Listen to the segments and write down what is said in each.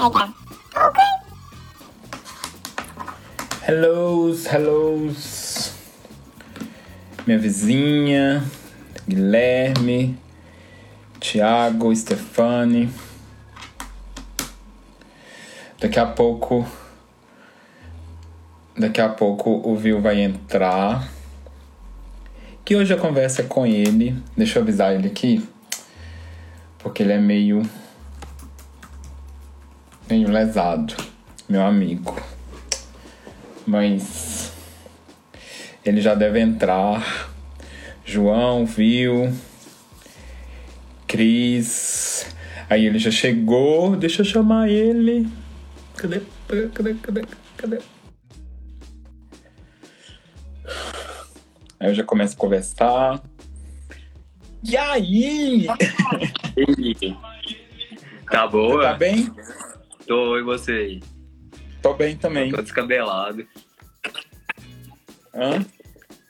BH. Ok? Hellos, hellos. Minha vizinha, Guilherme, Tiago, Stefani. Daqui a pouco. Daqui a pouco o Vil vai entrar. Que hoje a conversa é com ele. Deixa eu avisar ele aqui. Porque ele é meio. Meio lesado. Meu amigo. Mas. Ele já deve entrar. João, Vil. Cris. Aí ele já chegou. Deixa eu chamar ele. Cadê? Cadê? Cadê? Cadê? Aí eu já começo a conversar. E aí? Tá boa? Tá bem? Tô, e você aí? Tô bem também. Tô descabelado. Hã?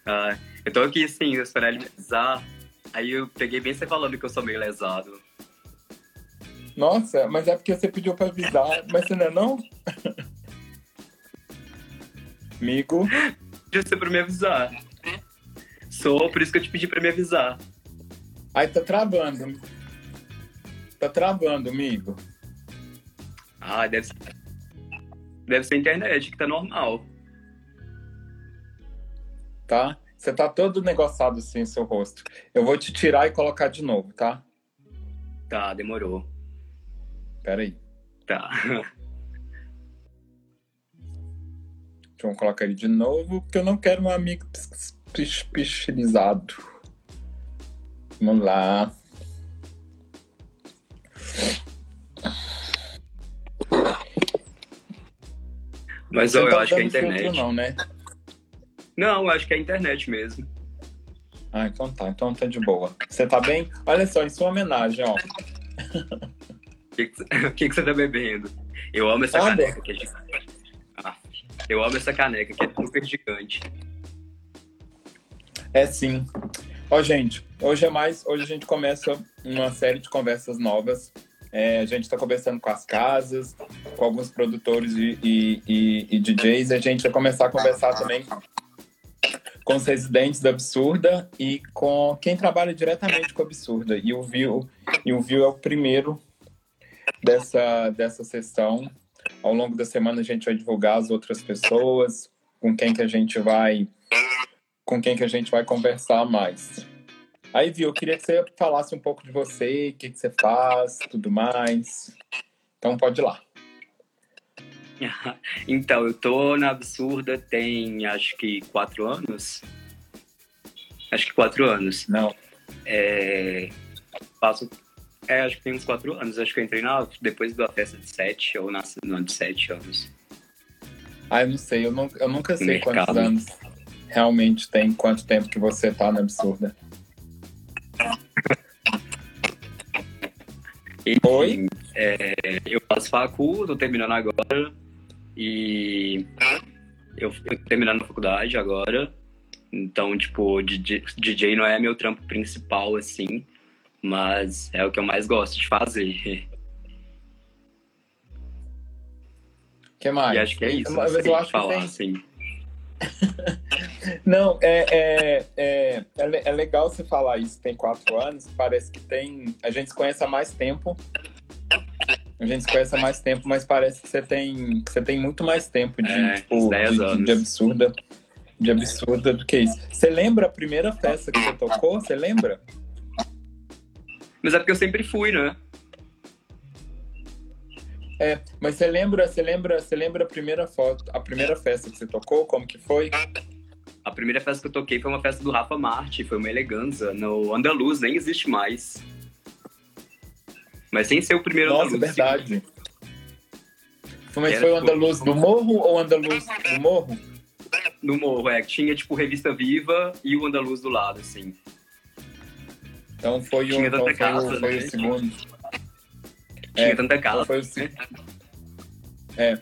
Ah, eu tô aqui, assim, esperando ele me avisar. Aí eu peguei bem você falando que eu sou meio lesado. Nossa, mas é porque você pediu pra avisar. Mas você não é não? Amigo. Pediu você pra me avisar. Sou, por isso que eu te pedi pra me avisar. Aí tá travando. Tá travando, amigo. Ah, deve ser. Deve ser a internet, que tá normal. Tá? Você tá todo negociado assim, seu rosto. Eu vou te tirar e colocar de novo, tá? Tá, demorou. Pera aí. Tá. Vamos colocar ele de novo, porque eu não quero um amigo pichilizado. Vamos lá. Mas eu, tá acho que é a filtro, internet. Não, né? Não, eu acho que é a internet mesmo. Ah, então tá. Então tá de boa. Você tá bem? Olha só, em sua homenagem, ó. O que, que, você- que tá bebendo? Eu amo essa Água. caneca que é gigante. Ah, eu amo essa caneca que é super gigante. É sim. Ó, gente, hoje é mais. Hoje a gente começa uma série de conversas novas. É, a gente está conversando com as casas, com alguns produtores e, e, e- e DJs. A gente vai começar a conversar também com os residentes da Absurda e com quem trabalha diretamente com a Absurda. E o Vil, e o Vil é o primeiro dessa, dessa sessão. Ao longo da semana a gente vai divulgar as outras pessoas, com quem que a gente vai com quem que a gente vai conversar mais. Aí, viu, eu queria que você falasse um pouco de você, o que, que você faz, tudo mais. Então pode ir lá. Então, eu tô na Absurda tem acho que quatro anos. Acho que quatro anos. Não. É, faço. É, acho que tem uns quatro anos. Acho que eu entrei na, depois da festa de sete, ou nasci no ano de sete anos. Ah, eu não sei, eu, não, eu nunca sei Mercado. quantos anos realmente tem, quanto tempo que você tá na absurda. E, Oi? é, eu faço facu, tô terminando agora. E eu terminando a faculdade agora. Então, tipo, DJ, DJ não é meu trampo principal, assim. Mas é o que eu mais gosto de fazer. O que mais? E acho que é isso. Eu sei acho que falar, tem. assim. Não, é, é, é, é, é legal você falar isso. Tem quatro anos, parece que tem. A gente se conhece há mais tempo. A gente se conhece há mais tempo, mas parece que você tem, você tem muito mais tempo de, É, tipo, uns 10 de, de- absurda. De absurda do que isso. Você lembra a primeira festa que você tocou? Você lembra? Mas é porque eu sempre fui, né? É, mas você lembra, você lembra, você lembra a primeira foto, a primeira festa que você tocou? Como que foi? A primeira festa que eu toquei foi uma festa do Rafa Marte, foi uma eleganza, no Andaluz, nem existe mais. Mas sem ser o primeiro Nossa, Andaluz. verdade. Mas Era foi o tipo- Andaluz do Morro ou Andaluz do Morro? No morro, é, tinha tipo Revista Viva e o Andaluz do lado, assim. Então foi o, Tinha então tanta o, casa, foi né? o segundo. Tinha É, tanta casa. Então foi o, se- é,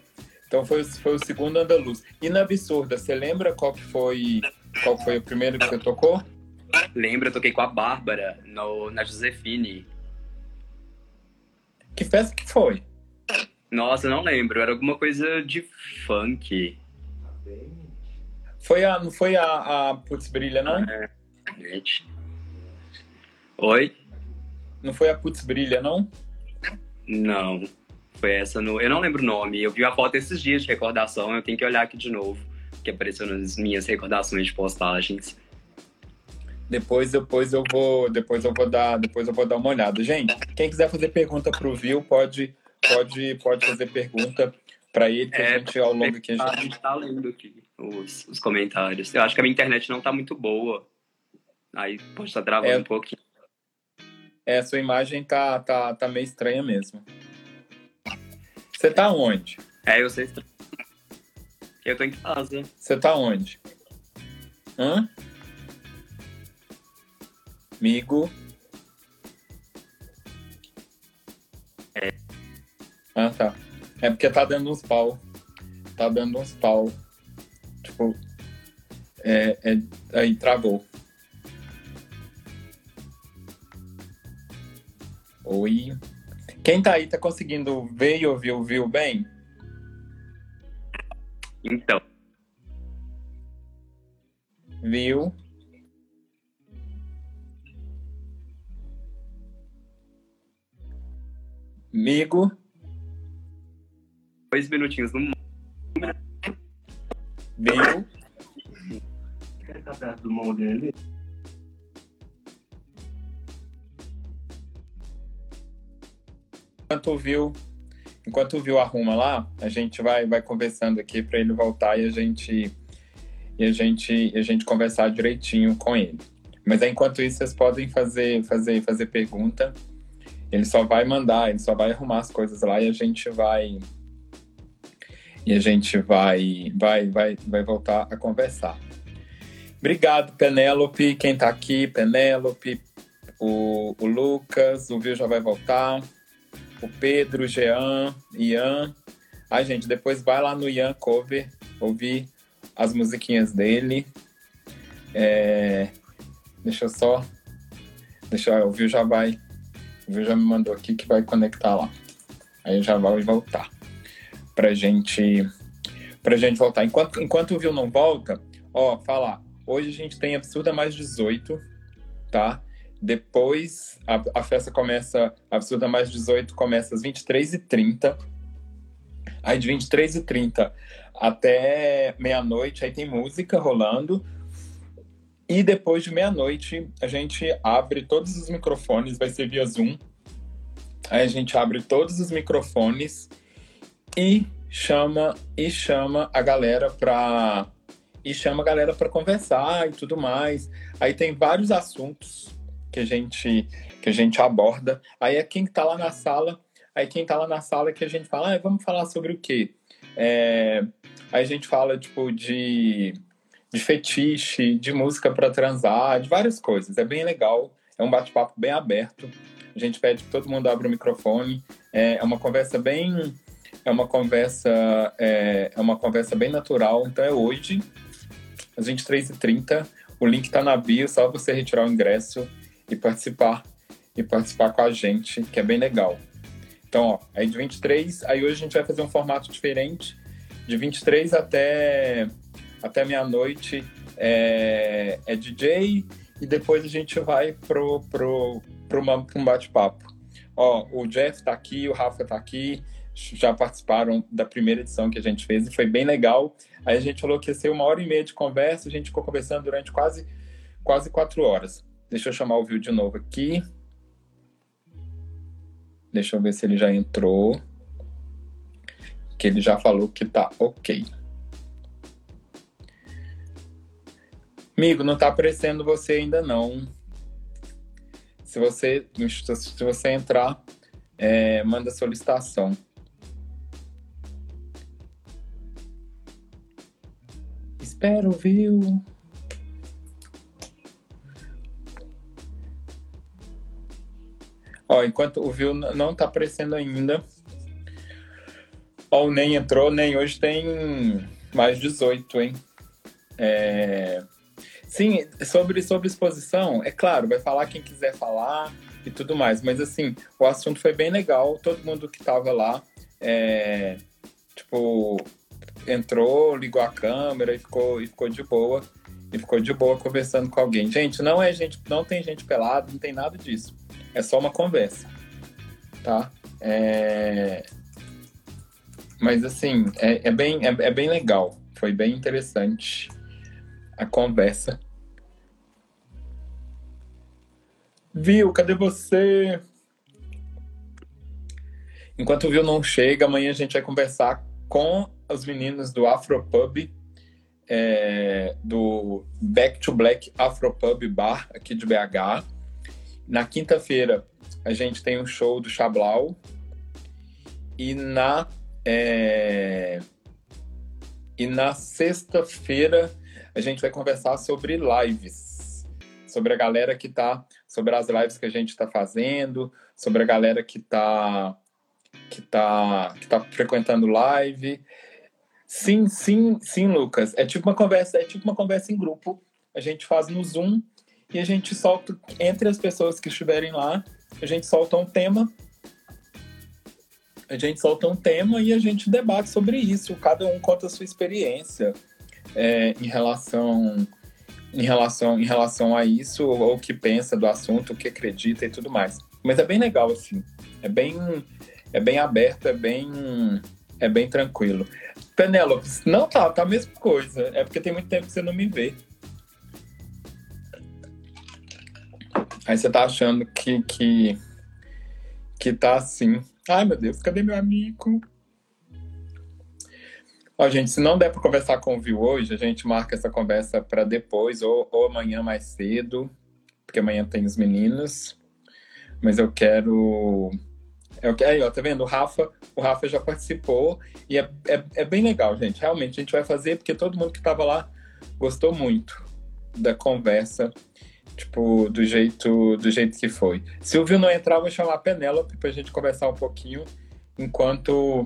então foi, o- foi o segundo Andaluz. E na Absurda, você lembra qual que foi qual foi o primeiro que você tocou? Lembra, eu toquei com a Bárbara no, na Josefine. Que festa que foi? Nossa, não lembro. Era alguma coisa de funk. Foi a, não foi a, a Putz Brilha, não? É, gente. Oi? Não foi a Putz Brilha, não? Não. Foi essa no. Eu não lembro o nome. Eu vi a foto esses dias de recordação. Eu tenho que olhar aqui de novo. Que apareceu nas minhas recordações de postagens. Depois, depois eu vou, depois eu vou dar, depois eu vou dar uma olhada. Gente, quem quiser fazer pergunta pro Viu, pode, pode, pode fazer pergunta para ele que É, a gente ao longo aqui a A gente gente tá lendo aqui os, os comentários. Eu acho que a minha internet não tá muito boa. Aí pode estar travando É. um pouquinho. É, sua imagem tá, tá, tá meio estranha mesmo. Você tá onde? É, eu sei. Eu tô em casa. Você tá onde? Hã? Amigo? É. Ah, tá. É porque tá dando uns pau. Tá dando uns pau. Tipo. É, é, aí travou. Oi. Quem tá aí tá conseguindo ver e ouvir, ouviu bem? Então, Viu? Amigo? dois minutinhos no Viu? Quer perto do mão dele? Enquanto viu, enquanto viu arruma lá, a gente vai, vai conversando aqui para ele voltar e a gente e a gente e a gente conversar direitinho com ele. Mas aí, enquanto isso, vocês podem fazer fazer fazer pergunta. Ele só vai mandar, ele só vai arrumar as coisas lá e a gente vai e a gente vai vai vai vai voltar a conversar. Obrigado, Penélope, quem tá aqui, Penélope, o, o Lucas, o Viu já vai voltar o Pedro, o Jean, Ian. Ai, gente, depois vai lá no Ian Cover, ouvir as musiquinhas dele. É, Deixa eu só. Deixa eu. O Viu já vai. O Viu já me mandou aqui que vai conectar lá. Aí já vai voltar. Pra gente. Pra gente voltar. Enquanto, enquanto o Viu não volta, ó, falar. Hoje a gente tem Absurda Mais 18, tá? Depois a, a festa começa, Absurda Mais 18 começa às 23h30. Aí de 23h30 até meia-noite, aí tem música rolando. E depois de meia-noite, a gente abre todos os microfones, vai ser via Zoom. Aí a gente abre todos os microfones e chama e chama a galera para e chama a galera para conversar e tudo mais. Aí tem vários assuntos que a gente que a gente aborda. Aí é quem tá lá na sala, aí quem tá lá na sala que a gente fala, ah, vamos falar sobre o quê? É, aí a gente fala tipo de de fetiche, de música para transar, de várias coisas. É bem legal, é um bate-papo bem aberto. A gente pede que todo mundo abra o microfone. É, é uma conversa bem é uma conversa é, é uma conversa bem natural. Então é hoje às 23h30. O link está na bio, só você retirar o ingresso e participar e participar com a gente, que é bem legal. Então, ó, aí de 23, aí hoje a gente vai fazer um formato diferente. De 23 até até meia-noite é, é DJ e depois a gente vai pro, pro, pro, um bate-papo. Ó, o Jeff tá aqui, o Rafa tá aqui, já participaram da primeira edição que a gente fez e foi bem legal. Aí a gente falou que ia ser uma hora e meia de conversa, a gente ficou conversando durante quase, quase quatro horas. Deixa eu chamar o Viu de novo aqui. Deixa eu ver se ele já entrou. Que ele já falou que tá ok. Amigo, não tá aparecendo você ainda não. Se você, se você entrar, é, manda solicitação. Espero, viu? Ó, enquanto o Viu não tá aparecendo ainda. Ó, o Nem entrou, Nem hoje tem mais 18, hein? É... Sim, sobre, sobre exposição, é claro, vai falar quem quiser falar, e tudo mais. Mas assim, o assunto foi bem legal, todo mundo que tava lá, é, tipo, entrou, ligou a câmera e ficou, e ficou de boa. E ficou de boa conversando com alguém. Gente, não é gente, não tem gente pelada, não tem nada disso. É só uma conversa. Tá? É... Mas assim, é, é bem, é, é bem legal. Foi bem interessante a conversa. Viu, cadê você? Enquanto o Viu não chega, amanhã a gente vai conversar com os meninos do Afropub, é, do Back to Black Afropub Bar, aqui de BH. Na quinta-feira, a gente tem um show do Chablau. E na, é, e na sexta-feira, a gente vai conversar sobre lives. Sobre a galera que tá. Sobre as lives que a gente está fazendo, sobre a galera que está que tá, que tá frequentando live. Sim, sim, sim, Lucas. É tipo uma conversa, é tipo uma conversa em grupo. A gente faz no Zoom e a gente solta entre as pessoas que estiverem lá, a gente solta um tema. A gente solta um tema e a gente debate sobre isso. Cada um conta a sua experiência é, em relação em relação em relação a isso, ou o que pensa do assunto, o que acredita e tudo mais. Mas é bem legal assim. É bem é bem aberto, é bem, é bem tranquilo. Penélope, não tá, tá a mesma coisa. É porque tem muito tempo que você não me vê. Aí você tá achando que, que, que tá assim. Ai, meu Deus, cadê meu amigo? Ó, gente, se não der para conversar com o Viu hoje, a gente marca essa conversa para depois ou, ou amanhã mais cedo, porque amanhã tem os meninos. Mas eu quero que aí, ó, tá vendo? O Rafa, o Rafa já participou e é, é, é, bem legal, gente. Realmente a gente vai fazer porque todo mundo que tava lá gostou muito da conversa, tipo, do jeito, do jeito que foi. Se o Viu não entrar, eu vou chamar a Penélope pra gente conversar um pouquinho enquanto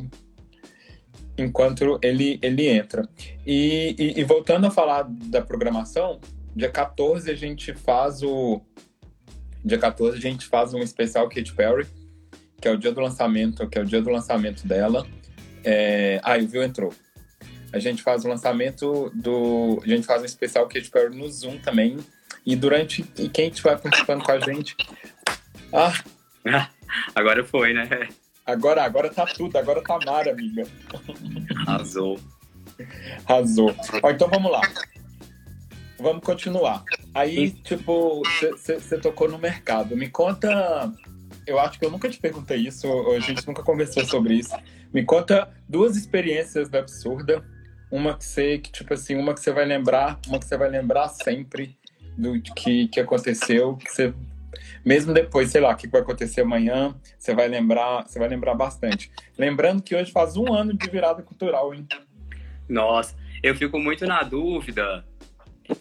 enquanto ele, ele entra. E, e, e voltando a falar da programação, dia 14 a gente faz o dia 14 a gente faz um especial Katy Perry que é o dia do lançamento, que é o dia do lançamento dela. É... Ah, o Viu entrou. A gente faz o lançamento do. A gente faz um especial Kate Perry no Zoom também. E durante. E quem estiver participando com a gente. Ah! Agora foi, né? Agora, agora tá tudo, agora tá mar, amiga. Arrasou. Arrasou. Ó, então vamos lá. Vamos continuar. Aí, tipo, você tocou no mercado. Me conta eu acho que eu nunca te perguntei isso, a gente nunca conversou sobre isso. Me conta duas experiências da absurda. Uma que você, que, tipo assim, uma que você vai lembrar, uma que você vai lembrar sempre do que, que aconteceu, que você mesmo depois, sei lá, o que vai acontecer amanhã, você vai lembrar, você vai lembrar bastante. Lembrando que hoje faz um ano de virada cultural, hein? Nossa, eu fico muito na dúvida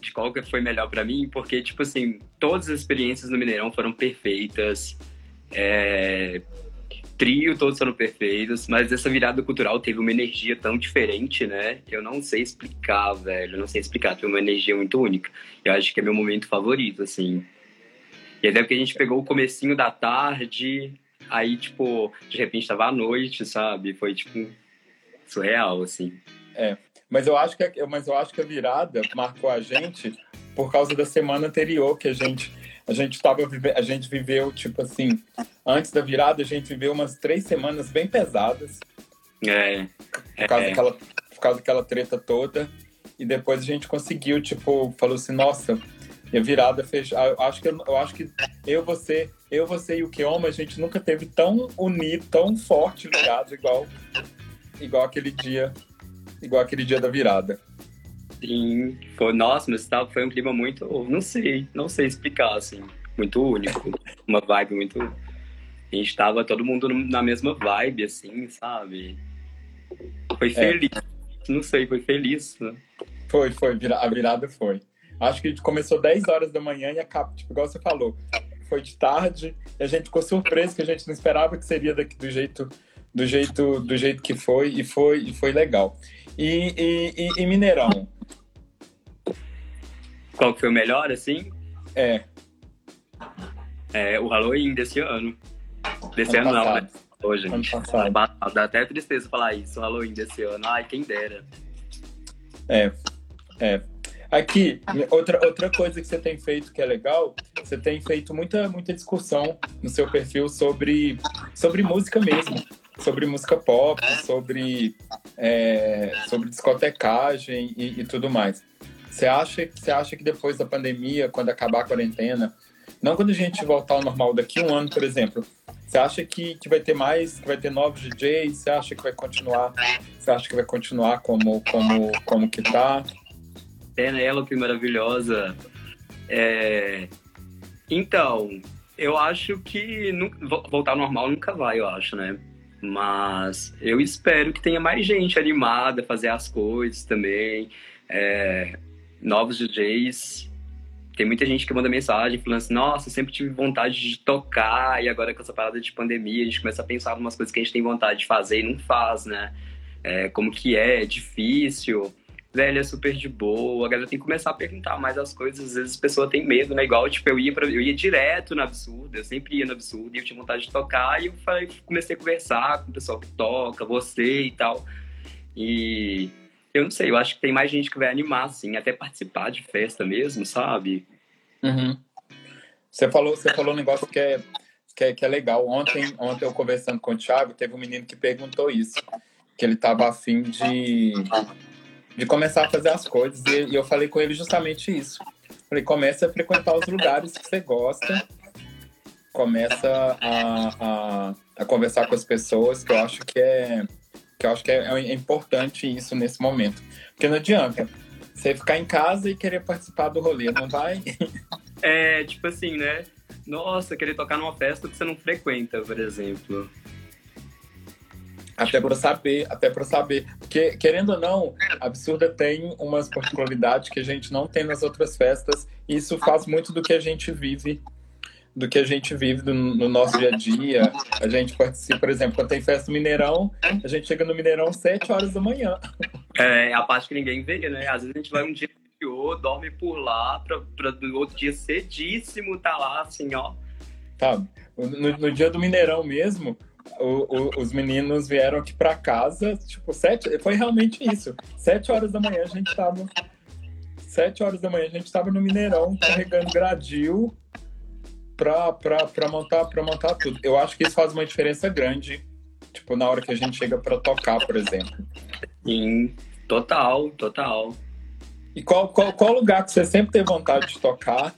de qual que foi melhor para mim, porque tipo assim, todas as experiências no Mineirão foram perfeitas. É, trio, todos foram perfeitos, mas essa virada cultural teve uma energia tão diferente, né? Eu não sei explicar, velho. Eu não sei explicar. Teve uma energia muito única. Eu acho que é meu momento favorito, assim. E até porque a gente pegou o comecinho da tarde, aí, tipo, de repente tava à noite, sabe? Foi, tipo, surreal, assim. É. Mas eu acho que, mas eu acho que a virada marcou a gente por causa da semana anterior que a gente a gente tava a gente viveu tipo assim antes da virada a gente viveu umas três semanas bem pesadas é, por causa é. daquela por causa daquela treta toda e depois a gente conseguiu tipo falou assim nossa e a virada eu acho que eu acho que eu você eu você e o Kioma a gente nunca teve tão unido tão forte ligado igual igual aquele dia igual aquele dia da virada Sim, foi, nossa, mas foi um clima muito, não sei, não sei explicar, assim, muito único, uma vibe muito, a gente tava todo mundo na mesma vibe, assim, sabe? Foi é. feliz, é. não sei, foi feliz, né? Foi, foi, a virada foi. Acho que começou 10 horas da manhã e acabou, tipo, igual você falou, foi de tarde, e a gente ficou surpreso que a gente não esperava que seria daqui do jeito do jeito do jeito que foi e foi e foi legal. E, e, e, Mineirão, qual que foi o melhor, assim? É. É, o Halloween desse ano. Desse ano, Ano não, né? Hoje. Ano. Passado. Dá até tristeza falar isso, o Halloween desse ano. Ai, quem dera. É, é. Aqui, outra, outra coisa que você tem feito que é legal, você tem feito muita, muita discussão no seu perfil sobre, sobre música mesmo, sobre música pop, sobre, é, sobre discotecagem e, e tudo mais. Você acha, você acha que depois da pandemia, quando acabar a quarentena, não quando a gente voltar ao normal daqui um ano, por exemplo, você acha que, que vai ter mais, que vai ter novos DJs? Você acha que vai continuar? Você acha que vai continuar como, como, como que tá? Penélope maravilhosa. É... Então, eu acho que voltar ao normal nunca vai, eu acho, né? Mas eu espero que tenha mais gente animada a fazer as coisas também. É, Novos DJs. Tem muita gente que manda mensagem falando assim: Nossa, sempre tive vontade de tocar, e agora com essa parada de pandemia, a gente começa a pensar em umas coisas que a gente tem vontade de fazer e não faz, né? É, como que é, é difícil velho, é super de boa. A galera tem que começar a perguntar mais as coisas. Às vezes a pessoa tem medo, né? Igual, tipo, eu ia, pra, eu ia direto no absurdo, eu sempre ia no absurdo e eu tinha vontade de tocar. E eu falei, comecei a conversar com o pessoal que toca, você e tal. E eu não sei, eu acho que tem mais gente que vai animar, assim, até participar de festa mesmo, sabe? Uhum. Você falou, você falou um negócio que é, que é, que é legal. Ontem, ontem eu conversando com o Thiago, teve um menino que perguntou isso, que ele estava afim de, de começar a fazer as coisas, e, e eu falei com ele justamente isso. Falei, começa a frequentar os lugares que você gosta, começa a, a, a conversar com as pessoas, que eu acho que é que eu acho que é, é importante isso nesse momento. Porque não adianta você ficar em casa e querer participar do rolê, não vai? É, tipo assim, né? Nossa, querer tocar numa festa que você não frequenta, por exemplo. Até para saber, até para saber. Porque, querendo ou não, a Absurda tem umas particularidades que a gente não tem nas outras festas. E isso faz muito do que a gente vive, do que a gente vive no, no nosso dia a dia. A gente participa, por exemplo, quando tem festa no Mineirão, a gente chega no Mineirão às 7 horas da manhã. É a parte que ninguém vê, né? Às vezes a gente vai um dia anterior, dorme por lá, pra, pra no outro dia cedíssimo tá lá, assim, ó. Sabe? No, no dia do Mineirão mesmo, o- o- os meninos vieram aqui para casa, tipo, sete, foi realmente isso. Sete horas da manhã a gente tava. Sete horas da manhã a gente tava no Mineirão carregando gradil pra, pra, pra, montar, pra montar tudo. Eu acho que isso faz uma diferença grande, tipo, na hora que a gente chega para tocar, por exemplo. Sim, total, total. E qual, qual, qual lugar que você sempre teve vontade de tocar?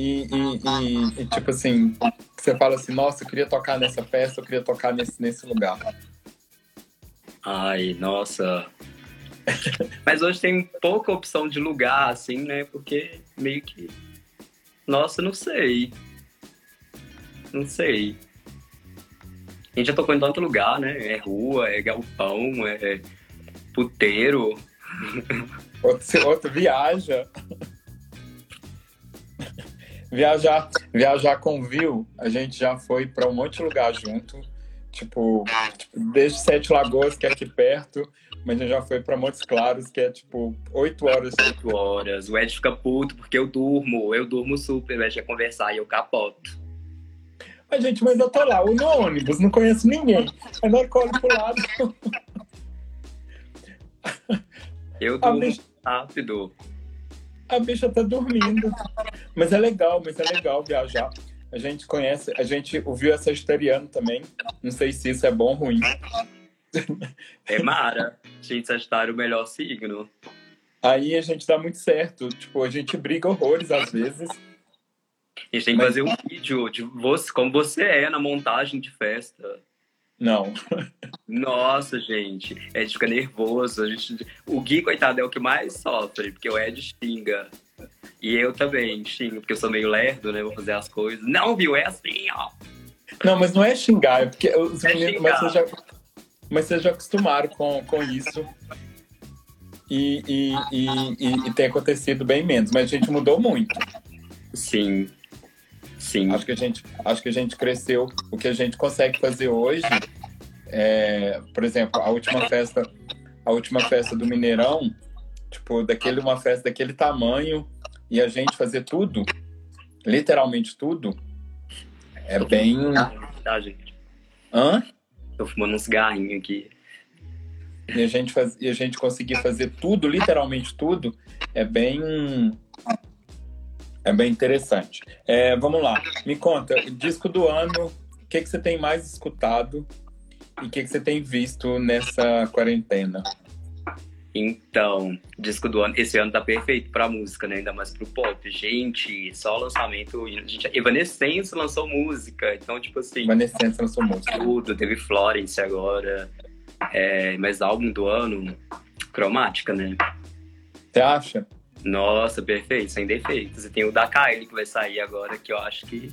E, e- e- e, tipo assim, você fala assim, nossa, eu queria tocar nessa festa, eu queria tocar nesse, nesse lugar. Ai, nossa. Mas hoje tem pouca opção de lugar, assim, né? Porque meio que. Nossa, não sei. Não sei. A gente já tocou em tanto lugar, né? É rua, é galpão, é puteiro. Outro, outro viaja. Viajar, viajar com Viu, a gente já foi para um monte de lugar junto. Tipo, tipo, desde Sete Lagoas, que é aqui perto, mas a gente já foi para Montes Claros, que é tipo oito horas. Oito horas. O Ed fica puto porque eu durmo. Eu durmo super. O Ed quer conversar e eu capoto. Mas, gente, mas eu tô lá, eu no ônibus, não conheço ninguém. Aí na olho pro lado, Eu a durmo bicha, rápido. a bicha tá dormindo. Mas é legal, mas é legal viajar. A gente conhece, a gente ouviu essa sagitariano também. Não sei se isso é bom ou ruim. É Mara. Gente, Sagitário, o melhor signo. Aí a gente dá muito certo. Tipo, a gente briga horrores às vezes. A gente tem que fazer um vídeo de você, como você é na montagem de festa. Não. Nossa, gente. Ed fica nervoso. A gente... O Gui, coitado, é o que mais sofre, porque o Ed xinga. E eu também xingo, porque eu sou meio lerdo, né? Vou fazer as coisas. Não, viu? É assim, ó. Não, mas não é xingar, é porque os É meninos. Mas vocês já, mas vocês já acostumaram com, com isso. E, e, e, e- e tem acontecido bem menos. Mas a gente mudou muito. Sim. Sim. Acho que a gente, acho que a gente cresceu. O que a gente consegue fazer hoje, é, por exemplo, a última festa, a última festa do Mineirão, tipo, daquele uma festa daquele tamanho e a gente fazer tudo, literalmente tudo, É bem. Tá, gente? Hã? Tô fumando um cigarrinho aqui. E a gente, faz... e a gente conseguir fazer tudo, literalmente tudo, é bem. É bem interessante. É, vamos lá, me conta, disco do ano, o que, que você tem mais escutado e o que, que você tem visto nessa quarentena? Então, disco do ano. Esse ano tá perfeito pra música, né? Ainda mais pro pop. Gente, só lançamento. Gente, Evanescence lançou música. Então, tipo assim. Evanescence lançou música. Tudo. Teve Florence agora. É, mas álbum do ano, cromática, né? Você acha? Nossa, perfeito, sem defeitos. E tem o da Kylie que vai sair agora, que eu acho que.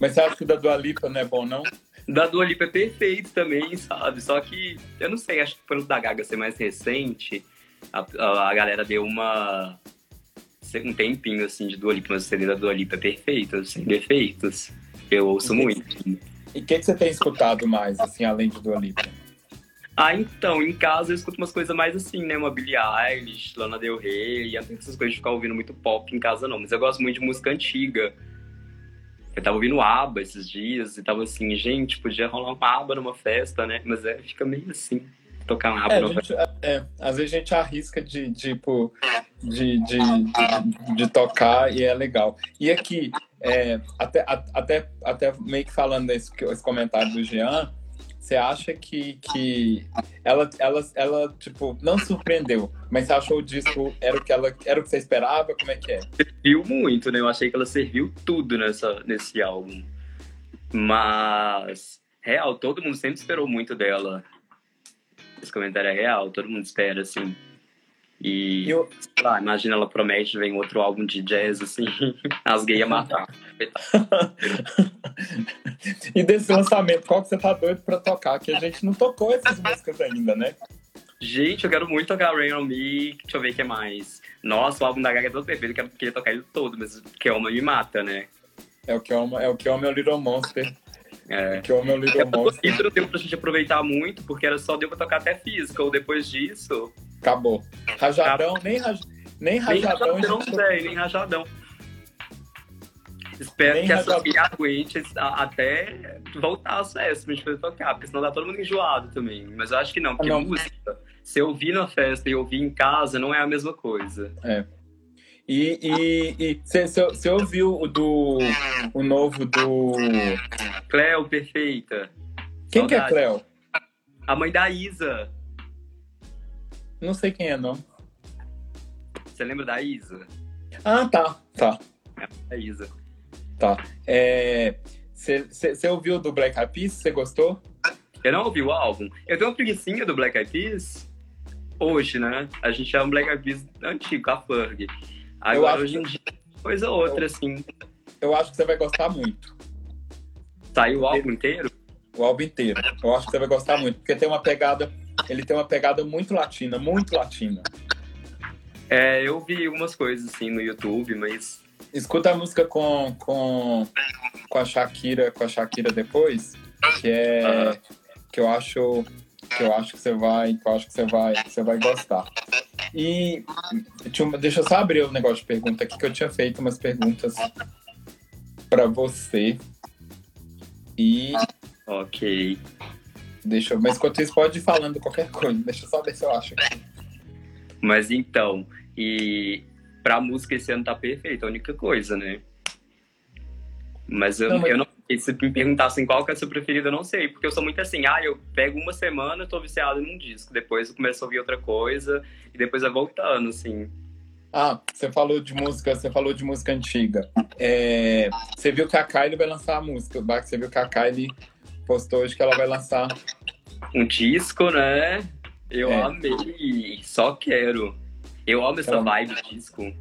Mas você acha que o da Dua Lipa não é bom, não? Da Dua Lipa é perfeito também, sabe? Só que, eu não sei, acho que pelo da Gaga ser mais recente, a, a, a galera deu uma. um tempinho assim de Dua Lipa, mas o CD da Dua Lipa é perfeito, sem defeitos. Eu ouço E- muito. E o que, que você tem escutado mais, assim, além de Dua Lipa? Ah, então, em casa eu escuto umas coisas mais assim, né? Uma Billie Eilish, Lana Del Rey, e não essas coisas de ficar ouvindo muito pop em casa, não. Mas eu gosto muito de música antiga. Eu tava ouvindo ABBA esses dias e tava assim, gente, podia rolar uma ABBA numa festa, né? Mas é, fica meio assim, tocar uma ABBA É, numa gente, é, às vezes a gente arrisca de, tipo, de, de, de, de tocar e é legal. E aqui, é, até, até, até meio que falando esse, esse comentário do Jean, você acha que, que ela, ela, ela, tipo, não surpreendeu, mas você achou o disco era o que ela era o que você esperava? Como é que é? serviu muito, né? Eu achei que ela serviu tudo nessa, nesse álbum. Mas, real, todo mundo sempre esperou muito dela. Esse comentário é real, todo mundo espera, assim. E, eu- sei lá, imagina ela promete, vem outro álbum de jazz, assim, as gays a matar. E desse lançamento, qual que você tá doido pra tocar? Que a gente não tocou essas músicas ainda, né? Gente, eu quero muito tocar Rain On Me, deixa eu ver o que mais. Nossa, o álbum da Gaga é todo perfeito, eu queria tocar ele todo, mas que uma me mata, né? É o que ama, é o que ama é o Little Monster. É. O que ama é o Little É Monster. não deu pra gente aproveitar muito, porque era só deu pra tocar até physical. Depois disso, Acabou. Rajadão, nem, raj... nem Nem rajadão. rajadão, a gente- velho, nem rajadão. Espero Nem que rajadão. essa Bia aguente até voltar às festas pra gente poder tocar, porque senão dá todo mundo enjoado também. Mas eu acho que não, porque Não. música, se eu ouvir na festa e ouvir em casa, não é a mesma coisa. E, e, e você, ouviu o do. O novo do. Cleo, perfeita. Quem que é Saudade. Cleo? A mãe da Isa. Não sei quem é, não. Você lembra da Isa? Ah, tá. Tá. A Isa. É, Você você- você ouviu do Black Eyed Peas? Você gostou? Eu não ouvi o álbum. Eu tenho uma preguiçinha do Black Eyed Peas. Hoje, né? A gente chama Black Eyed Peas antigo, a Ferg. Agora, acho hoje em dia, coisa ou outra, assim. Eu acho que você vai gostar muito. Saiu o álbum inteiro? O álbum inteiro. Eu acho que você vai gostar muito. Porque tem uma pegada. Ele tem uma pegada muito latina, muito latina. É, eu vi algumas coisas, assim, no YouTube, mas... Escuta a música com, com, com a Shakira, com a Shakira depois, que é Aham. que eu acho que eu acho que você vai, que eu acho que você vai, que você vai gostar. E deixa eu, deixa eu só abrir o negócio de pergunta aqui que eu tinha feito umas perguntas para você. E Ok. deixa eu, mas enquanto isso pode ir falando qualquer coisa. Deixa eu só ver se eu acho. aqui. Mas então, e pra música esse ano tá perfeito, a única coisa, né? Mas eu não, mas- eu não se me perguntassem qual que é a sua preferida, eu não sei. Porque eu sou muito assim, ah, eu pego uma semana, tô viciado num disco. Depois eu começo a ouvir outra coisa, e depois vai voltando, assim. Ah, você falou de música, você falou de música antiga. É, você viu que a Kylie vai lançar a música, você viu que a Kylie postou hoje que ela vai lançar. Um disco, né? Eu É. amei, só quero. Eu amo essa Então- vibe disco.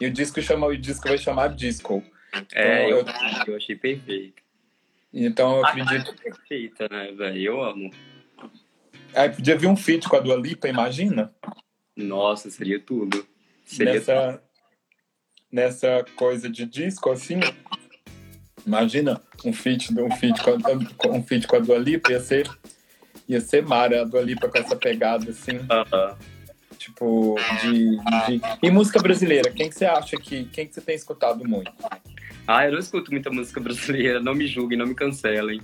E o disco chama, o disco vai chamar Disco. É, Então, eu, eu achei perfeito. Então eu acredito. é perfeita, né, velho? Eu amo. Aí podia vir um feat com a Dua Lipa, imagina? Nossa, seria tudo. Seria Nessa, nessa coisa de disco, assim. Imagina um feat, um feat, com, a- um feat com a Dua Lipa, ia ser, ia ser mara a Dua Lipa com essa pegada, assim. Aham. Tipo, de, de- E música brasileira, quem que você acha que. Quem que você tem escutado muito? Ah, eu não escuto muita música brasileira, não me julguem, não me cancelem.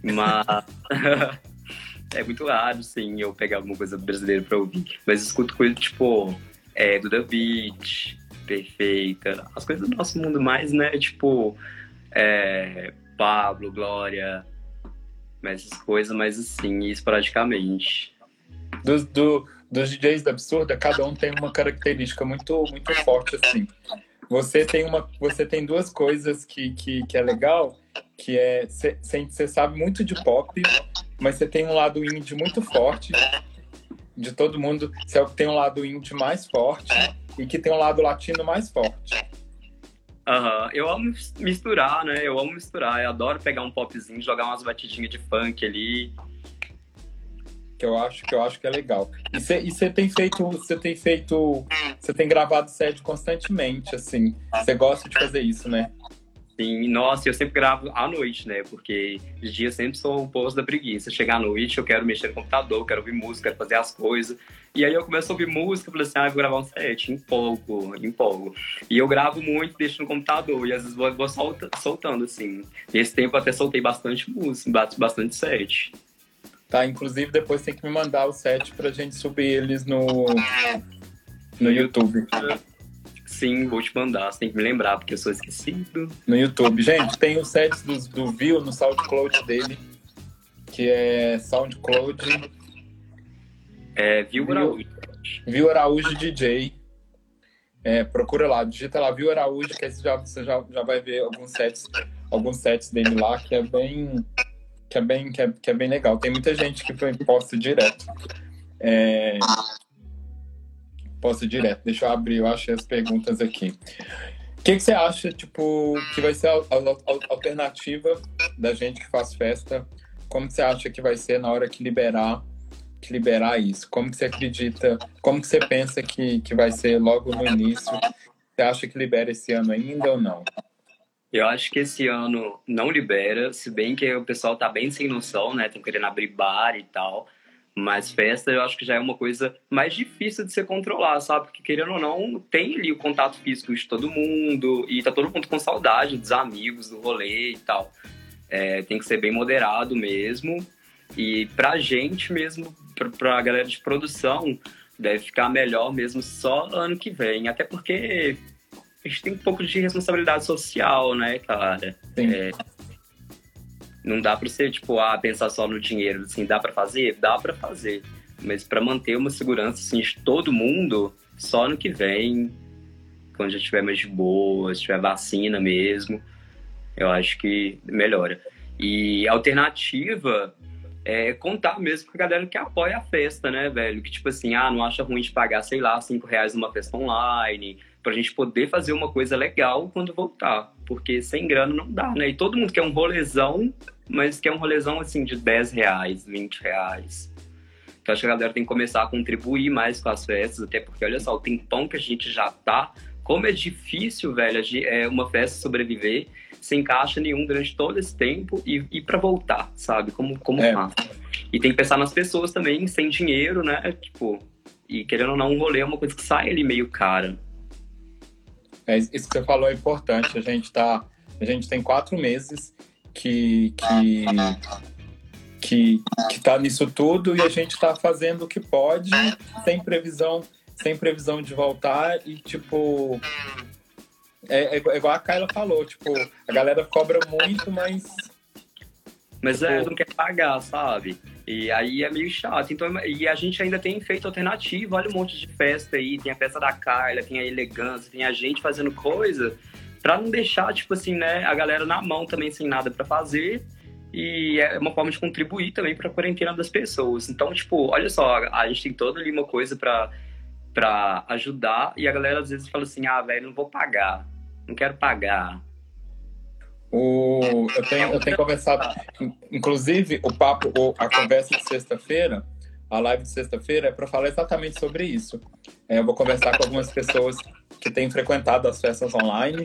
Mas é muito raro, sim, eu pegar alguma coisa brasileira pra ouvir. Mas escuto coisa tipo é, Duda Beat, Perfeita, as coisas do nosso mundo mais, né? Tipo, é, Pablo, Glória, mas essas coisas mais assim, esporadicamente. Dos, do, dos DJs da Absurda, cada um tem uma característica muito, muito forte, assim. Você tem, uma, você tem duas coisas que, que, que é legal, que é, você sabe muito de pop, mas você tem um lado indie muito forte, de todo mundo, você tem um lado indie mais forte, e que tem um lado latino mais forte. Uhum. eu amo misturar, né? Eu amo misturar. Eu adoro pegar um popzinho, jogar umas batidinhas de funk ali. Que eu acho que eu acho que é legal. E você tem feito, você tem feito, você tem gravado set constantemente, assim. Você gosta de fazer isso, né? Sim, nossa, eu sempre gravo à noite, né? Porque de dia sempre sou o poço da preguiça. Chegar à noite, eu quero mexer no computador, quero ouvir música, quero fazer as coisas. E aí eu começo a ouvir música, falei assim, ah, vou gravar um set, empolgo, empolgo. E eu gravo muito, deixo no computador, e às vezes vou, vou solta, soltando, assim. Nesse tempo até soltei bastante música, bastante set. Tá, inclusive depois tem que me mandar o set pra gente subir eles no, no YouTube. Sim, vou te mandar. Você tem que me lembrar, porque eu sou esquecido. No YouTube. Gente, tem os sets do, do Viu no SoundCloud dele, que é SoundCloud. É Viu Araújo. Viu Araújo DJ. É, procura lá, digita lá Viu Araújo, que aí você já, você já, já vai ver alguns sets, alguns sets dele lá, que é bem. Que é bem, que é, que é bem legal. Tem muita gente que posta direto. É, ir direto. Deixa eu abrir, eu achei as perguntas aqui. O que, que, você acha, tipo, que vai ser a, a, a, alternativa da gente que faz festa? Como você acha que vai ser na hora que liberar, que liberar isso? Como que você acredita? Como que você pensa que, que vai ser logo no início? Você acha que libera esse ano ainda ou não? Eu acho que esse ano não libera, se bem que o pessoal tá bem sem noção, né? Estão querendo abrir bar e tal. Mas festa eu acho que já é uma coisa mais difícil de se controlar, sabe? Porque querendo ou não, tem ali o contato físico de todo mundo e tá todo mundo com saudade dos amigos, do rolê e tal. É, tem que ser bem moderado mesmo. E pra gente mesmo, pra, pra galera de produção, deve ficar melhor mesmo só ano que vem. Até porque a gente tem um pouco de responsabilidade social, né, cara? Sim. É, não dá para você, tipo, ah, pensar só no dinheiro. Assim, dá para fazer? Dá para fazer. Mas para manter uma segurança, assim, de todo mundo, só no que vem, quando já tiver mais de boa, se tiver vacina mesmo, eu acho que melhora. E a alternativa é contar mesmo com a galera que apoia a festa, né, velho? Que, tipo assim, ah, não acha ruim de pagar, sei lá, cinco reais numa festa online, pra gente poder fazer uma coisa legal quando voltar. Porque sem grana não dá, né? E todo mundo quer um rolezão, mas quer um rolezão assim de 10 reais, 20 reais. Então acho que a galera tem que começar a contribuir mais com as festas, até porque, olha só, o tempão que a gente já tá, como é difícil, velho, é uma festa sobreviver sem caixa nenhum durante todo esse tempo e, e para voltar, sabe? Como, como é. E tem que pensar nas pessoas também, sem dinheiro, né? Tipo, e querendo ou não, um rolê é uma coisa que sai ali meio cara. É, isso que você falou é importante. A gente tá, a gente tem quatro meses que que que, que tá nisso tudo e a gente está fazendo o que pode, sem previsão, sem previsão de voltar e tipo é, é igual a Kyla falou, tipo, a galera cobra muito, mas mas é, não quer pagar, sabe? E aí é meio chato. Então, e a gente ainda tem feito alternativa, olha um monte de festa aí, tem a festa da Carla, tem a elegância, tem a gente fazendo coisa para não deixar, tipo assim, né, a galera na mão também sem nada para fazer. E é uma forma de contribuir também para a quarentena das pessoas. Então, tipo, olha só, a gente tem toda ali uma coisa para para ajudar e a galera às vezes fala assim: "Ah, velho, não vou pagar. Não quero pagar. O, eu, tenho, eu tenho conversado, inclusive, o papo, a conversa de sexta-feira, a live de sexta-feira, é para falar exatamente sobre isso. É, eu vou conversar com algumas pessoas que têm frequentado as festas online,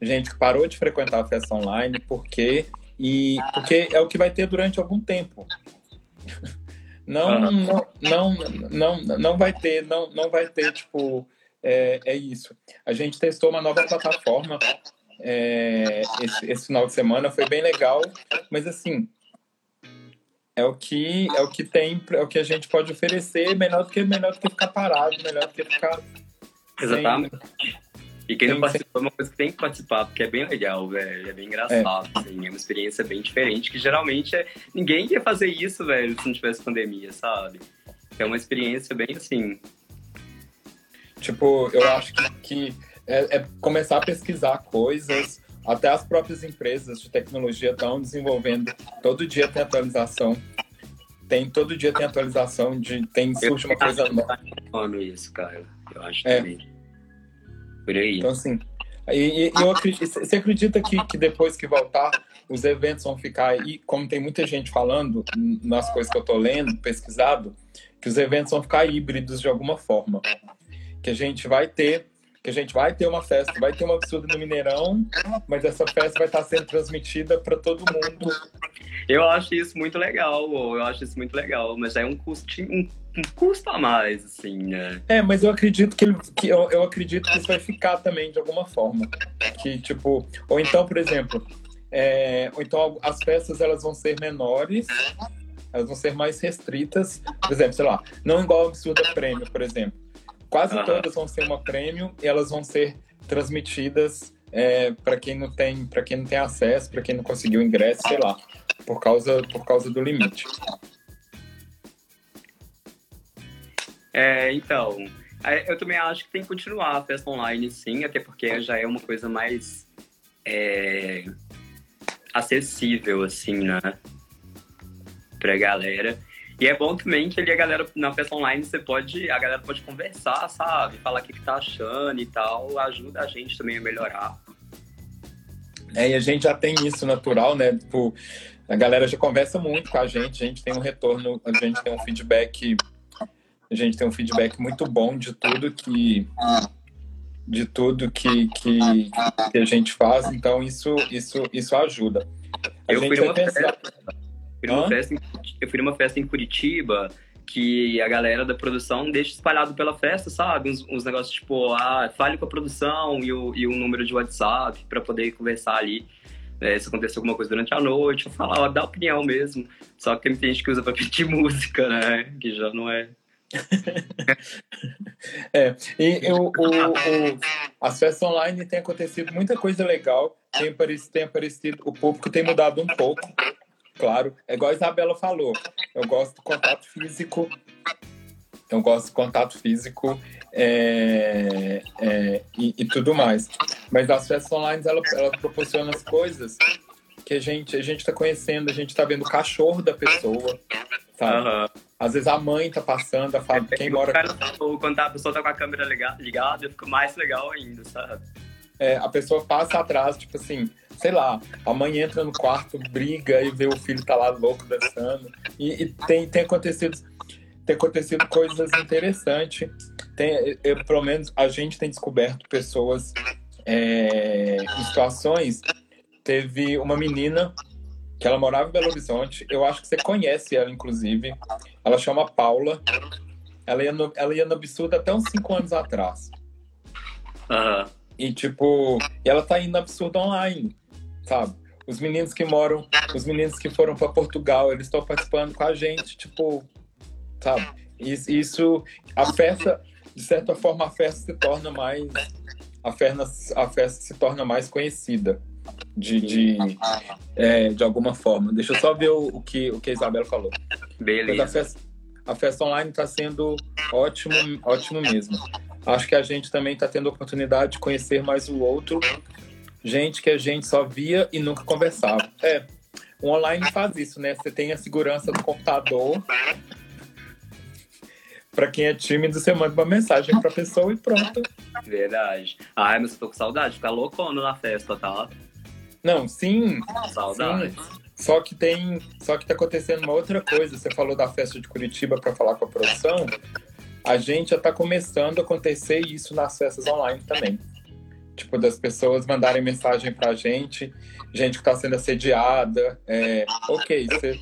gente que parou de frequentar a festa online, porque e porque é o que vai ter durante algum tempo. Não, não, não, não, não vai ter, não, não vai ter tipo é, é isso. A gente testou uma nova plataforma é, esse, esse final de semana, foi bem legal, mas assim, é o que é o que tem, é o que a gente pode oferecer, melhor do que melhor do que ficar parado, melhor do que ficar Exatamente. Sem... E quem não participou é uma coisa que tem que participar, porque é bem legal, velho. É bem engraçado, é. Assim, é uma experiência bem diferente, que geralmente é... ninguém ia fazer isso, velho, se não tivesse pandemia, sabe? É uma experiência bem assim. Tipo, eu acho que, que é, é começar a pesquisar coisas, até as próprias empresas de tecnologia estão desenvolvendo. Todo dia tem atualização. Tem, todo dia tem atualização de. Tem surge uma coisa nova. Eu isso, cara. Eu acho é. também. Por aí. Então, assim. E, e eu acredito, você acredita que, que depois que voltar, os eventos vão ficar aí, como tem muita gente falando nas coisas que eu tô lendo, pesquisado, que os eventos vão ficar híbridos de alguma forma. Que a gente vai ter que a gente vai ter uma festa, vai ter uma absurda no Mineirão, mas essa festa vai estar sendo transmitida para todo mundo. Eu acho isso muito legal, eu acho isso muito legal, mas é um custo, um, um custo a mais, assim, né? É, mas eu acredito que, que eu, eu acredito que isso vai ficar também de alguma forma. Que, tipo, ou então, por exemplo, é, ou então as festas elas vão ser menores, elas vão ser mais restritas. Por exemplo, sei lá, não igual a absurda prêmio, por exemplo Quase uhum. todas vão ser uma premium e elas vão ser transmitidas é, para quem não tem, para quem não tem acesso, para quem não conseguiu ingresso, sei lá, por causa por causa do limite. É, então, eu também acho que tem que continuar a festa online, sim, até porque já é uma coisa mais é, acessível, assim, né, pra galera. E é bom também que ali a galera, na festa online, você pode, a galera pode conversar, sabe? Falar o que, que tá achando e tal. Ajuda a gente também a melhorar. É, e a gente já tem isso natural, né? Tipo, a galera já conversa muito com a gente, a gente tem um retorno, a gente tem um feedback, a gente tem um feedback muito bom de tudo que de tudo que, que, que a gente faz, então isso isso isso ajuda. A eu fui uma pensar... festa fui numa festa em, eu fui numa festa em Curitiba que a galera da produção deixa espalhado pela festa, sabe? Uns, uns negócios tipo, ah, fale com a produção e o, e o número de WhatsApp para poder conversar ali. É, se acontecer alguma coisa durante a noite, eu falar, dá opinião mesmo. Só que tem gente que usa pra pedir música, né? Que já não é. é, e o, o, as festas online tem acontecido muita coisa legal, tem aparecido, tem aparecido, o público tem mudado um pouco, claro. É igual a Isabela falou. Eu gosto do contato físico. Eu gosto do contato físico é, é, e, e, tudo mais. Mas as festas online, ela, ela proporciona as coisas que a gente a gente está conhecendo, a gente está vendo o cachorro da pessoa, sabe? Uhum. Às vezes a mãe tá passando, a fala, quem mora... Quando a pessoa tá com a câmera ligada, fica mais legal ainda, sabe? É, a pessoa passa atrás, tipo assim, sei lá, a mãe entra no quarto, briga e vê o filho tá lá louco dançando. E, e tem, tem acontecido tem acontecido coisas interessantes. Tem, eu, pelo menos a gente tem descoberto pessoas é, em situações. Teve uma menina que ela morava em Belo Horizonte. Eu acho que você conhece ela, inclusive. Ela chama Paula. Ela ia no, ela ia no absurdo até uns 5 anos atrás. Uhum. E tipo, ela tá indo absurdo online sabe? Os meninos que moram, os meninos que foram para Portugal, eles estão participando com a gente, tipo, sabe? Isso, isso, a festa, de certa forma, a festa se torna mais, a festa, a festa se torna mais conhecida. De, de, é, de alguma forma. Deixa eu só ver o, o, que, o que a Isabela falou. Beleza. A festa, a festa online está sendo ótimo, ótimo mesmo. Acho que a gente também está tendo a oportunidade de conhecer mais o outro gente que a gente só via e nunca conversava. É, o online faz isso, né? Você tem a segurança do computador. Pra quem é tímido, você manda uma mensagem pra pessoa e pronto. Verdade. Ai, mas eu tô com saudade, ficar loucona na festa, tá? Não, sim. Saudade. Sim. Só que tem. Só que tá acontecendo uma outra coisa. Você falou da festa de Curitiba para falar com a produção. A gente já tá começando a acontecer isso nas festas online também. Tipo, das pessoas mandarem mensagem pra gente, gente que tá sendo assediada. É, ok, você,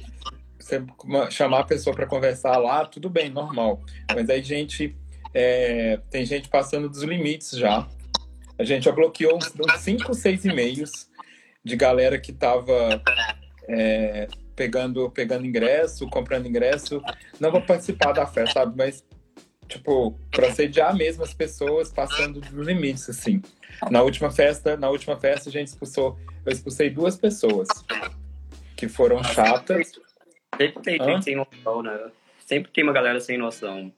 chamar a pessoa para conversar lá, tudo bem, normal. Mas aí gente. É, tem gente passando dos limites já. A gente já bloqueou uns 5, 6 e-mails de galera que tava é, pegando, pegando ingresso, comprando ingresso, não vou participar da festa, sabe? Mas, tipo, pra sediar mesmo as pessoas passando dos limites, assim. Na última festa, na última festa a gente expulsou, eu expulsei duas pessoas que foram chatas. Sempre tem gente sem noção, né? Sempre tem uma galera sem noção.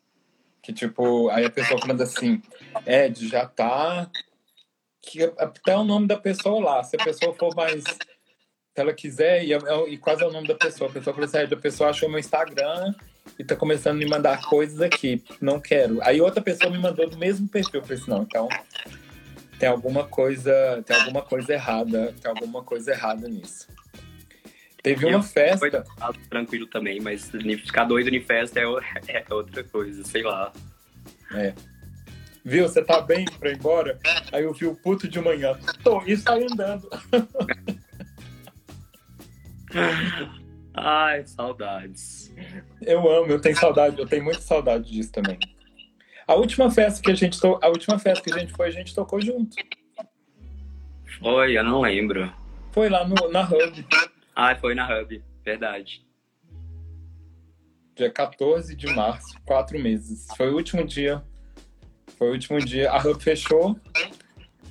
Que, tipo, aí a pessoa falando assim, Ed, já tá. Que até o nome da pessoa lá. Se a pessoa for mais. Se ela quiser, e, e quase é o nome da pessoa. A pessoa falou assim, Ed, a pessoa achou meu Instagram e tá começando a me mandar coisas aqui. Não quero. Aí outra pessoa me mandou do mesmo perfil. Eu falei assim, não, então tem alguma coisa, tem alguma coisa errada, tem alguma coisa errada nisso. Teve uma festa. Foi tranquilo também, mas ficar doido em festa é, é outra coisa, sei lá. É. Viu, você tá bem pra ir embora? Aí eu vi o puto de manhã. Tô, e sai andando. Ai, saudades. Eu amo, eu tenho saudade, eu tenho muita saudade disso também. A última festa que a gente to... a última festa que a gente foi, a gente tocou junto. Foi, eu não lembro. Foi lá no, na Hub. Ah, foi na Hub, verdade. Dia 14 de março, quatro meses. Foi o último dia. Foi o último dia. A Hub fechou,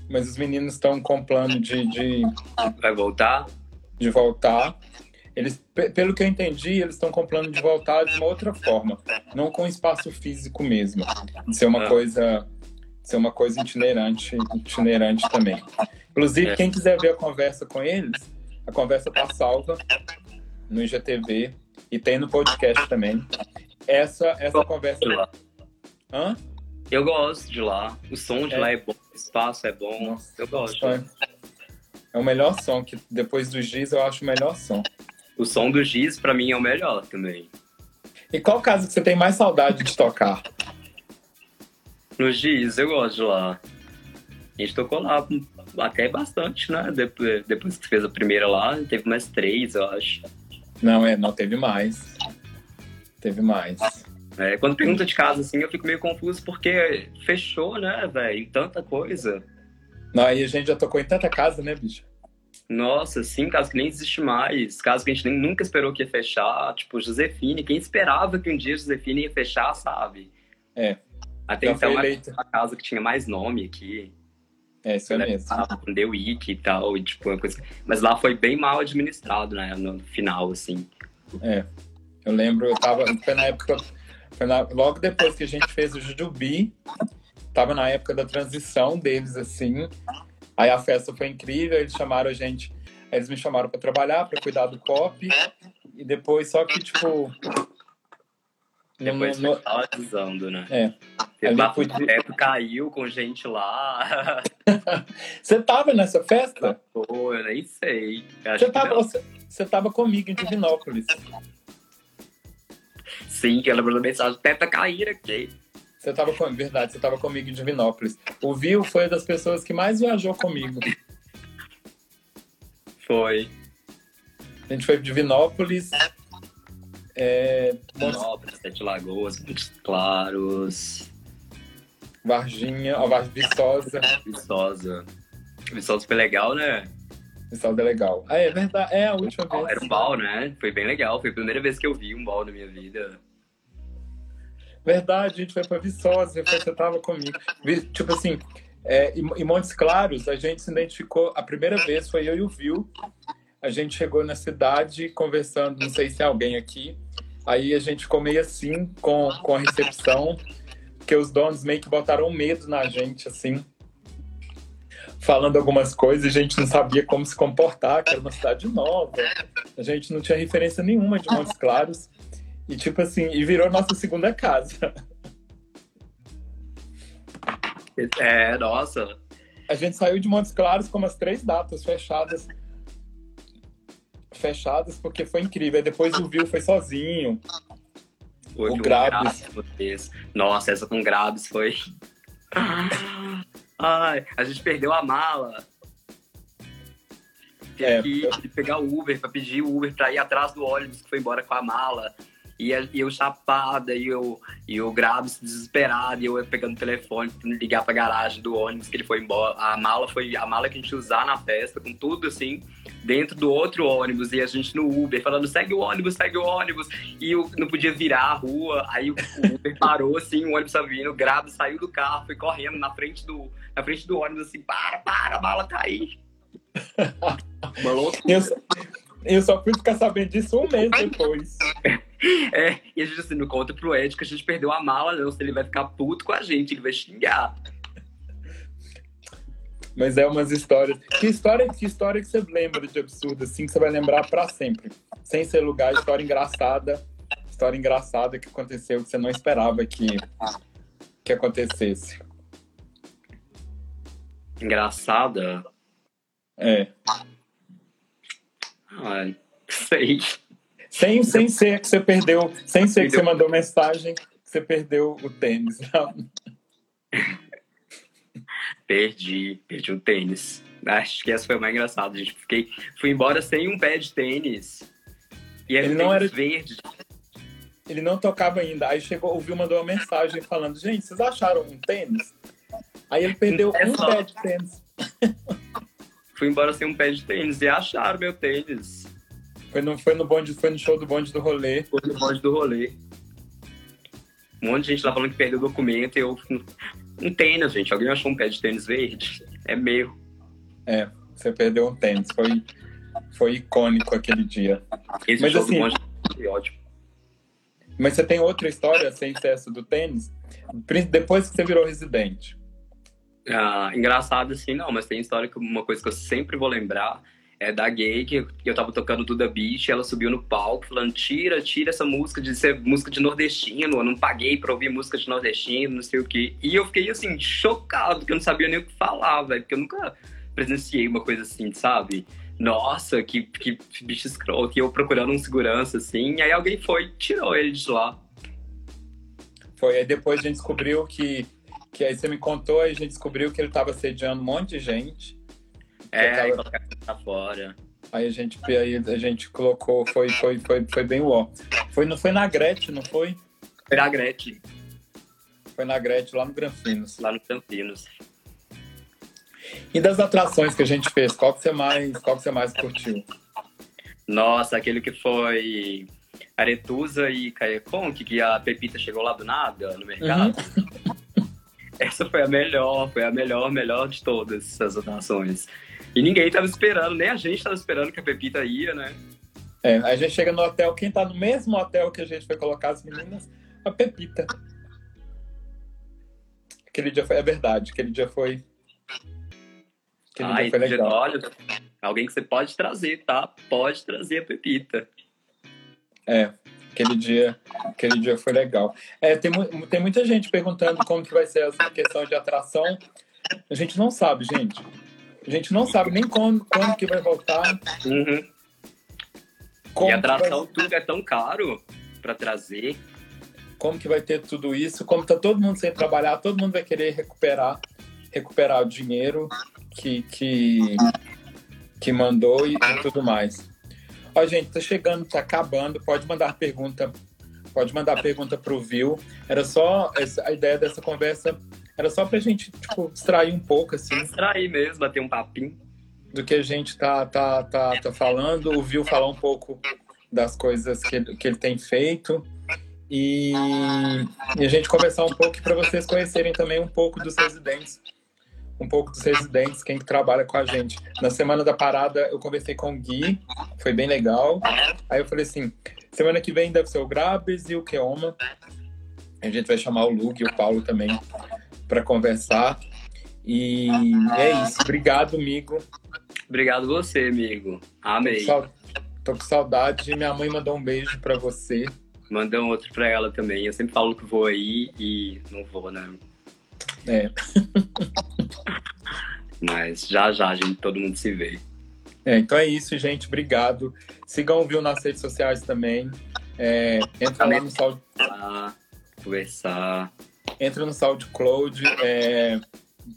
mas os meninos estão com plano de, de. Vai voltar? De voltar. Eles, pelo que eu entendi, eles estão com plano de voltar de uma outra forma, não com espaço físico mesmo, de ser uma ah. coisa, ser uma coisa itinerante, itinerante também. Inclusive, é. quem quiser ver a conversa com eles, a conversa está salva no IGTV e tem no podcast também. Essa, essa conversa. Lá. Hã? Eu gosto de lá. O som de é. lá é bom, o espaço é bom. Nossa, eu gosto. É. é o melhor som, que depois dos dias eu acho o melhor som. O som do Giz, pra mim, é o melhor também. E qual caso que você tem mais saudade de tocar? No Giz, eu gosto de lá. A gente tocou lá até bastante, né? Depois, depois que fez a primeira lá, teve mais três, eu acho. Não, é, não teve mais. Teve mais. É, quando pergunta de casa, assim, eu fico meio confuso porque fechou, né, velho? Tanta coisa. Não, aí a gente já tocou em tanta casa, né, bicho? Nossa, sim, caso que nem existe mais, caso que a gente nem, nunca esperou que ia fechar, tipo, Josefine, quem esperava que um dia Josefine ia fechar, sabe? É. Até Já então, a casa que tinha mais nome aqui. É, isso é mesmo. Com The Week e tal, e, tipo, uma coisa... Mas lá foi bem mal administrado, né, no final, assim. É, eu lembro, eu tava, foi na época, foi na, logo depois que a gente fez o Jujubi, tava na época da transição deles, assim, aí a festa foi incrível, eles chamaram a gente, eles me chamaram para trabalhar, para cuidar do pop, e depois, só que, tipo... Depois no, foi no... né? É. Ali foi... O teto caiu com gente lá. você tava nessa festa? Pô, eu nem sei. Você tava, você, você tava comigo em Divinópolis. Sim, que ela mandou mensagem, teta cair aqui. Você tava com verdade, você tava comigo em Divinópolis. O Viu foi das pessoas que mais viajou comigo. Foi. A gente foi para Divinópolis. É, Divinópolis, Sete Lagoas, Montes Claros. Varginha, ó, Viçosa. Viçosa. Viçosa foi legal, né? Viçosa é legal. Ah, é verdade. É a última vez. Era um bal, né? Foi bem legal. Foi a primeira vez que eu vi um bal na minha vida. Verdade, a gente foi pra Viçosa, você tava comigo. Tipo assim, é, em Montes Claros, a gente se identificou. A primeira vez foi eu e o Vil. A gente chegou na cidade conversando, não sei se é alguém aqui. Aí a gente ficou meio assim com, com a recepção porque os donos meio que botaram medo na gente, assim, falando algumas coisas, a gente não sabia como se comportar, que era uma cidade nova, a gente não tinha referência nenhuma de Montes Claros, e tipo assim, e virou nossa segunda casa. É, nossa. A gente saiu de Montes Claros com umas três datas fechadas. Fechadas, porque foi incrível. Aí depois o Viu foi sozinho. Foi o Grabs. Nossa, essa com Grabs foi. Ai, a gente perdeu a mala. Teve é, que eu... pegar o Uber pra pedir o Uber pra ir atrás do ônibus que foi embora com a mala. E, a- e eu chapada, e eu, e eu gravo desesperado, e eu pegando o telefone, tentando ligar pra garagem do ônibus que ele foi embora. A mala foi a mala que a gente usar na festa, com tudo assim, dentro do outro ônibus, e a gente no Uber, falando, segue o ônibus, segue o ônibus. E eu não podia virar a rua, aí o Uber parou assim, o ônibus tava vindo, o saiu do carro, foi correndo na frente do, na frente do ônibus, assim, para, para, a mala tá aí. Uma loucura. Eu, eu só fui ficar sabendo disso um mês depois. É, e a gente assim, não conta pro Ed que a gente perdeu a mala, não, se ele vai ficar puto com a gente, ele vai xingar. Mas é umas histórias. Que história, que história que você lembra de absurdo, assim, que você vai lembrar pra sempre? Sem ser lugar, história engraçada. História engraçada que aconteceu, que você não esperava que, que acontecesse. Engraçada. É. Ai, sei. Sem, sem ser que você perdeu, sem ser que você mandou mensagem, que você perdeu o tênis. Não. Perdi, perdi um tênis. Acho que essa foi a mais engraçada. gente. Fiquei, fui embora sem um pé de tênis. E era Ele não era- verde. Ele não tocava ainda. Aí chegou, ouviu, mandou uma mensagem falando: Gente, vocês acharam um tênis? Aí ele perdeu É um só. pé de tênis. Fui embora sem um pé de tênis e acharam meu tênis. Foi no, foi no bonde, foi no show do bonde do rolê. Foi no bonde do rolê. Um monte de gente lá falando que perdeu o documento e eu. Um tênis, gente. Alguém achou um pé de tênis verde? É meu. Você perdeu um tênis. Foi, foi icônico aquele dia. Esse Mas show assim- do bonde foi ótimo. Mas você tem outra história sem ser essa do tênis? Depois que você virou residente. Ah, engraçado assim, não, mas tem história que uma coisa que eu sempre vou lembrar é da gay que eu tava tocando Duda Beach, ela subiu no palco falando: tira, tira essa música de ser música de nordestino, eu não paguei pra ouvir música de nordestino, não sei o quê. E eu fiquei assim, chocado, porque eu não sabia nem o que falar, velho, porque eu nunca presenciei uma coisa assim, sabe? Nossa, que, que bicho escroto, e eu procurando um segurança assim, aí alguém foi, tirou ele de lá. Foi aí depois a gente descobriu que. Que aí você me contou, aí a gente descobriu que ele tava assediando um monte de gente. É, tava- colocar pra fora. Aí a gente, aí a gente colocou, foi, foi, foi, foi bem ó. Foi, não foi na Gretchen, não foi? Foi a Gretchen, Foi na Gretchen, lá no Granfinos. lá no Campinas. E das atrações que a gente fez, qual que você mais, qual que você mais curtiu? Nossa, aquele que foi Aretusa e Caecon, que, que a Pepita chegou lá do nada no mercado. Essa foi a melhor, foi a melhor, melhor de todas essas atrações. E ninguém tava esperando, nem a gente tava esperando que a Pepita ia, né? É, a gente chega no hotel, quem tá no mesmo hotel que a gente foi colocar as meninas? A Pepita. Aquele dia foi, é verdade, aquele dia foi. Aquele Ai, dia foi legal. olha, alguém que você pode trazer, tá? Pode trazer a Pepita. É, aquele dia, aquele dia foi legal. É, tem, tem muita gente perguntando como que vai ser essa questão de atração. A gente não sabe, gente. A gente não sabe nem quando, quando que vai voltar. Uhum. E a vai- atração, tudo é tão caro pra trazer. como que vai ter tudo isso, como tá todo mundo sem trabalhar, todo mundo vai querer recuperar, recuperar o dinheiro que, que, que mandou e, e tudo mais. Ó, gente, tá chegando, tá acabando, pode mandar pergunta, pode mandar pergunta pro Vil. Era só, essa- a ideia dessa conversa era só pra gente, tipo, distrair um pouco, assim, Distrair mesmo, bater um papinho. do que a gente tá, tá, tá, tá falando, o Vil falar um pouco das coisas que, ele- que ele tem feito e, e a gente conversar um pouco para vocês conhecerem também um pouco dos residentes, um pouco dos residentes, quem que trabalha com a gente. Na semana da parada eu conversei com o Gui, foi bem legal. Aí eu falei assim, semana que vem deve ser o Grabes e o Keoma. A gente vai chamar o Lug e o Paulo também para conversar. E é isso. Obrigado, amigo. Obrigado você, amigo. Amei. Sal- Tô com saudade. Minha mãe mandou um beijo pra você. Manda um outro pra ela também. Eu sempre falo que vou aí e não vou, né? É. Mas já já, a gente, todo mundo se vê. É, então é isso, gente. Obrigado. Sigam o Viu nas redes sociais também. É, entra lá no, Falar, conversar. Entra no SoundCloud, é,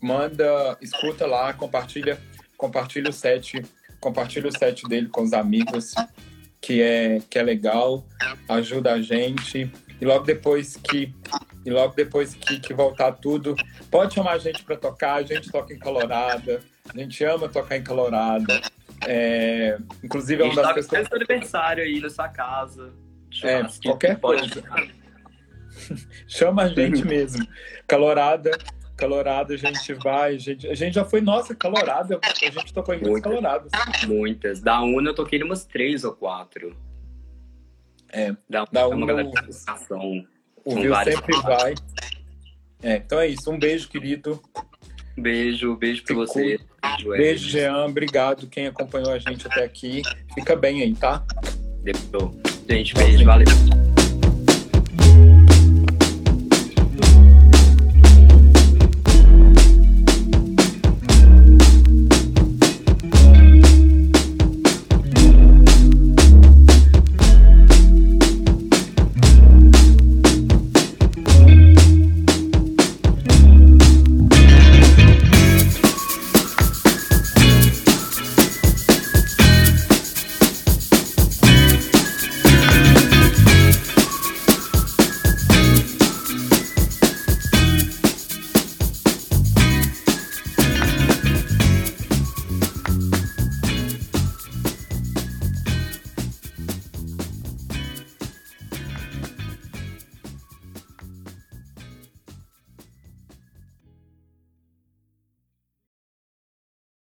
manda, escuta lá, compartilha, compartilha o set, compartilha o set dele com os amigos, que é, que é legal, ajuda a gente. E logo depois que e logo depois que, que voltar tudo, pode chamar a gente para tocar. A gente toca em Colorado, a gente ama tocar em Colorado. É, inclusive é uma das pessoas. aniversário aí na sua casa. É, qualquer coisa. Chama a gente mesmo. Calorada, Calorada, a gente vai. A gente, a gente já foi, nossa, Calorada. A gente tocou em muitas Caloradas. Muitas. Da UNA eu toquei umas três ou quatro. É, da, da UNA. Uma galera O Viu sempre vai. É, então é isso. Um beijo, querido. Beijo, beijo pra você. Beijo, beijo, Jean. Obrigado quem acompanhou a gente até aqui. Fica bem aí, tá? Gente, beijo, valeu.